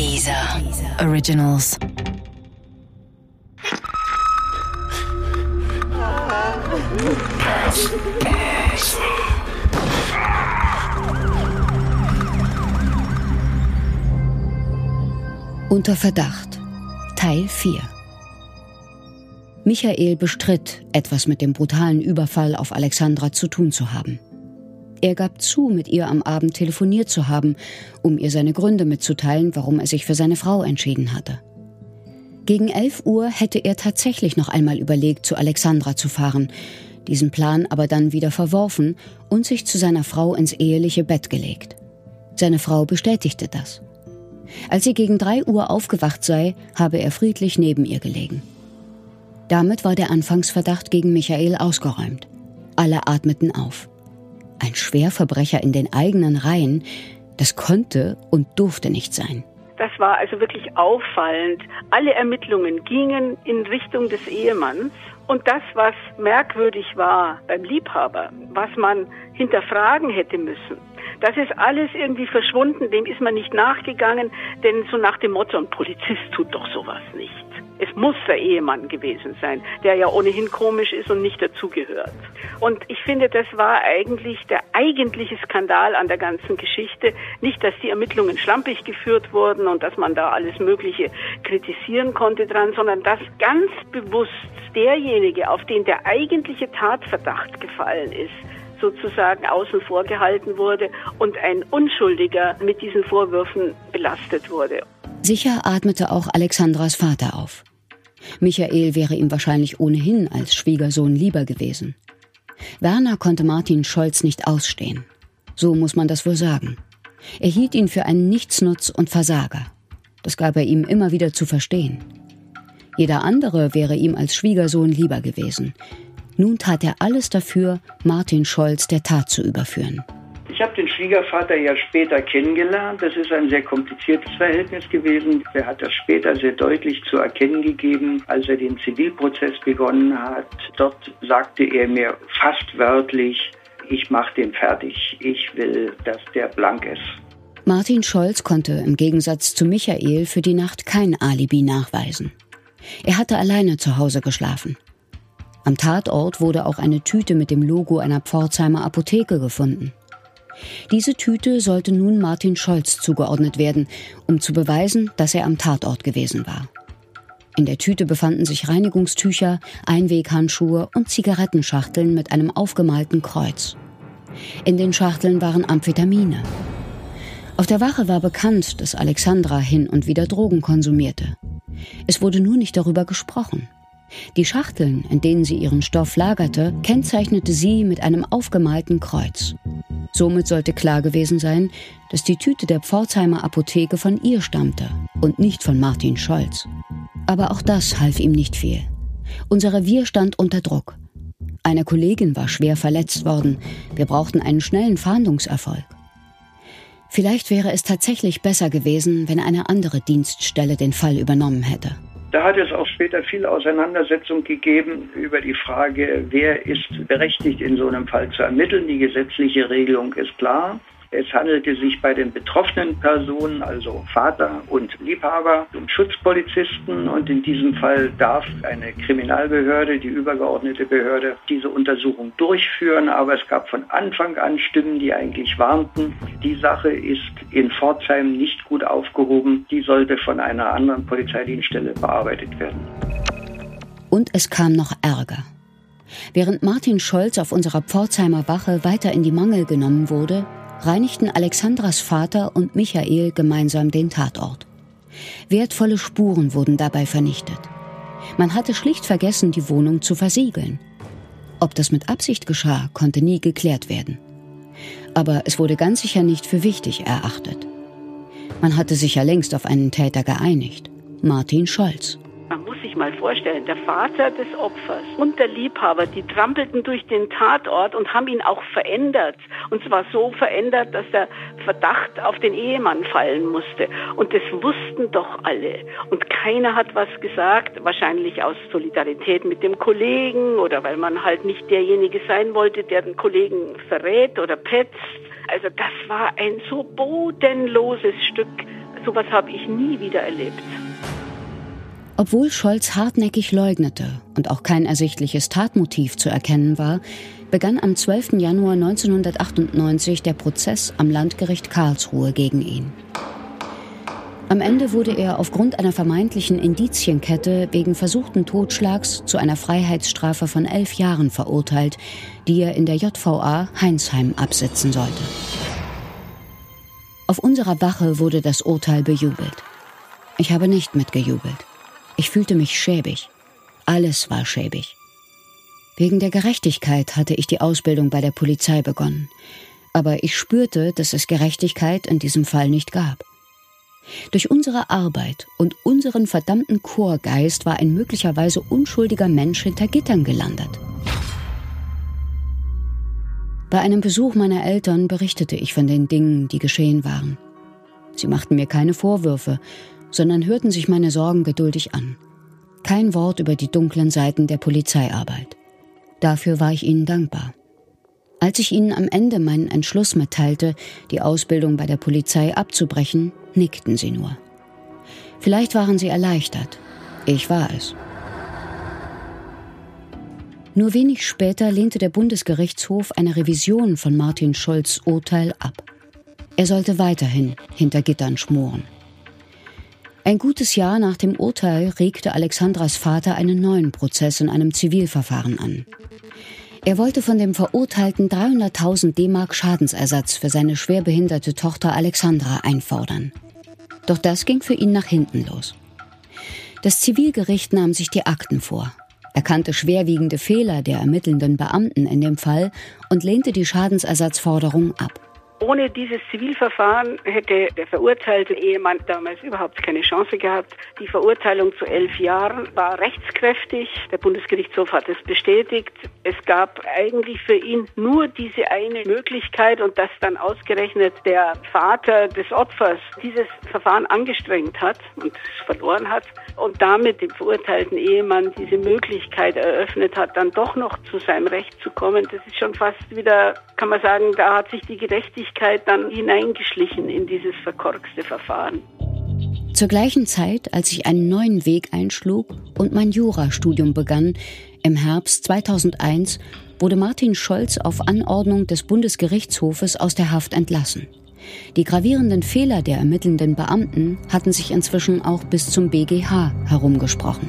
Dieser Originals. Unter Verdacht Teil 4 Michael bestritt, etwas mit dem brutalen Überfall auf Alexandra zu tun zu haben. Er gab zu, mit ihr am Abend telefoniert zu haben, um ihr seine Gründe mitzuteilen, warum er sich für seine Frau entschieden hatte. Gegen 11 Uhr hätte er tatsächlich noch einmal überlegt, zu Alexandra zu fahren, diesen Plan aber dann wieder verworfen und sich zu seiner Frau ins eheliche Bett gelegt. Seine Frau bestätigte das. Als sie gegen 3 Uhr aufgewacht sei, habe er friedlich neben ihr gelegen. Damit war der Anfangsverdacht gegen Michael ausgeräumt. Alle atmeten auf. Ein Schwerverbrecher in den eigenen Reihen, das konnte und durfte nicht sein. Das war also wirklich auffallend. Alle Ermittlungen gingen in Richtung des Ehemanns. Und das, was merkwürdig war beim Liebhaber, was man hinterfragen hätte müssen, das ist alles irgendwie verschwunden, dem ist man nicht nachgegangen, denn so nach dem Motto, ein Polizist tut doch sowas nicht. Es muss der Ehemann gewesen sein, der ja ohnehin komisch ist und nicht dazugehört. Und ich finde, das war eigentlich der eigentliche Skandal an der ganzen Geschichte. Nicht, dass die Ermittlungen schlampig geführt wurden und dass man da alles Mögliche kritisieren konnte dran, sondern dass ganz bewusst derjenige, auf den der eigentliche Tatverdacht gefallen ist, sozusagen außen vor gehalten wurde und ein Unschuldiger mit diesen Vorwürfen belastet wurde. Sicher atmete auch Alexandras Vater auf. Michael wäre ihm wahrscheinlich ohnehin als Schwiegersohn lieber gewesen. Werner konnte Martin Scholz nicht ausstehen. So muss man das wohl sagen. Er hielt ihn für einen Nichtsnutz und Versager. Das gab er ihm immer wieder zu verstehen. Jeder andere wäre ihm als Schwiegersohn lieber gewesen. Nun tat er alles dafür, Martin Scholz der Tat zu überführen. Ich habe den Schwiegervater ja später kennengelernt. Das ist ein sehr kompliziertes Verhältnis gewesen. Er hat das später sehr deutlich zu erkennen gegeben, als er den Zivilprozess begonnen hat. Dort sagte er mir fast wörtlich, ich mache den fertig. Ich will, dass der blank ist. Martin Scholz konnte im Gegensatz zu Michael für die Nacht kein Alibi nachweisen. Er hatte alleine zu Hause geschlafen. Am Tatort wurde auch eine Tüte mit dem Logo einer Pforzheimer Apotheke gefunden. Diese Tüte sollte nun Martin Scholz zugeordnet werden, um zu beweisen, dass er am Tatort gewesen war. In der Tüte befanden sich Reinigungstücher, Einweghandschuhe und Zigarettenschachteln mit einem aufgemalten Kreuz. In den Schachteln waren Amphetamine. Auf der Wache war bekannt, dass Alexandra hin und wieder Drogen konsumierte. Es wurde nur nicht darüber gesprochen. Die Schachteln, in denen sie ihren Stoff lagerte, kennzeichnete sie mit einem aufgemalten Kreuz. Somit sollte klar gewesen sein, dass die Tüte der Pforzheimer Apotheke von ihr stammte und nicht von Martin Scholz. Aber auch das half ihm nicht viel. Unser Revier stand unter Druck. Eine Kollegin war schwer verletzt worden. Wir brauchten einen schnellen Fahndungserfolg. Vielleicht wäre es tatsächlich besser gewesen, wenn eine andere Dienststelle den Fall übernommen hätte. Da hat es auch später viel Auseinandersetzung gegeben über die Frage, wer ist berechtigt, in so einem Fall zu ermitteln. Die gesetzliche Regelung ist klar. Es handelte sich bei den betroffenen Personen, also Vater und Liebhaber, um Schutzpolizisten und in diesem Fall darf eine Kriminalbehörde, die übergeordnete Behörde, diese Untersuchung durchführen. Aber es gab von Anfang an Stimmen, die eigentlich warnten, die Sache ist in Pforzheim nicht gut aufgehoben, die sollte von einer anderen Polizeidienststelle bearbeitet werden. Und es kam noch Ärger. Während Martin Scholz auf unserer Pforzheimer Wache weiter in die Mangel genommen wurde, reinigten Alexandras Vater und Michael gemeinsam den Tatort. Wertvolle Spuren wurden dabei vernichtet. Man hatte schlicht vergessen, die Wohnung zu versiegeln. Ob das mit Absicht geschah, konnte nie geklärt werden. Aber es wurde ganz sicher nicht für wichtig erachtet. Man hatte sich ja längst auf einen Täter geeinigt, Martin Scholz sich mal vorstellen, der Vater des Opfers und der Liebhaber, die trampelten durch den Tatort und haben ihn auch verändert. Und zwar so verändert, dass der Verdacht auf den Ehemann fallen musste. Und das wussten doch alle. Und keiner hat was gesagt, wahrscheinlich aus Solidarität mit dem Kollegen oder weil man halt nicht derjenige sein wollte, der den Kollegen verrät oder petzt. Also das war ein so bodenloses Stück sowas habe ich nie wieder erlebt. Obwohl Scholz hartnäckig leugnete und auch kein ersichtliches Tatmotiv zu erkennen war, begann am 12. Januar 1998 der Prozess am Landgericht Karlsruhe gegen ihn. Am Ende wurde er aufgrund einer vermeintlichen Indizienkette wegen versuchten Totschlags zu einer Freiheitsstrafe von elf Jahren verurteilt, die er in der JVA Heinsheim absitzen sollte. Auf unserer Wache wurde das Urteil bejubelt. Ich habe nicht mitgejubelt. Ich fühlte mich schäbig. Alles war schäbig. Wegen der Gerechtigkeit hatte ich die Ausbildung bei der Polizei begonnen. Aber ich spürte, dass es Gerechtigkeit in diesem Fall nicht gab. Durch unsere Arbeit und unseren verdammten Chorgeist war ein möglicherweise unschuldiger Mensch hinter Gittern gelandet. Bei einem Besuch meiner Eltern berichtete ich von den Dingen, die geschehen waren. Sie machten mir keine Vorwürfe, sondern hörten sich meine Sorgen geduldig an. Kein Wort über die dunklen Seiten der Polizeiarbeit. Dafür war ich ihnen dankbar. Als ich ihnen am Ende meinen Entschluss mitteilte, die Ausbildung bei der Polizei abzubrechen, nickten sie nur. Vielleicht waren sie erleichtert. Ich war es. Nur wenig später lehnte der Bundesgerichtshof eine Revision von Martin Scholz Urteil ab. Er sollte weiterhin hinter Gittern schmoren. Ein gutes Jahr nach dem Urteil regte Alexandras Vater einen neuen Prozess in einem Zivilverfahren an. Er wollte von dem Verurteilten 300.000 D-Mark Schadensersatz für seine schwerbehinderte Tochter Alexandra einfordern. Doch das ging für ihn nach hinten los. Das Zivilgericht nahm sich die Akten vor, erkannte schwerwiegende Fehler der ermittelnden Beamten in dem Fall und lehnte die Schadensersatzforderung ab. Ohne dieses Zivilverfahren hätte der verurteilte Ehemann damals überhaupt keine Chance gehabt. Die Verurteilung zu elf Jahren war rechtskräftig. Der Bundesgerichtshof hat es bestätigt. Es gab eigentlich für ihn nur diese eine Möglichkeit und dass dann ausgerechnet der Vater des Opfers dieses Verfahren angestrengt hat und verloren hat und damit dem verurteilten Ehemann diese Möglichkeit eröffnet hat, dann doch noch zu seinem Recht zu kommen. Das ist schon fast wieder, kann man sagen, da hat sich die Gerechtigkeit Öffentlichkeit dann hineingeschlichen in dieses verkorkste Verfahren. Zur gleichen Zeit, als ich einen neuen Weg einschlug und mein Jurastudium begann, im Herbst 2001 wurde Martin Scholz auf Anordnung des Bundesgerichtshofes aus der Haft entlassen. Die gravierenden Fehler der ermittelnden Beamten hatten sich inzwischen auch bis zum BGH herumgesprochen.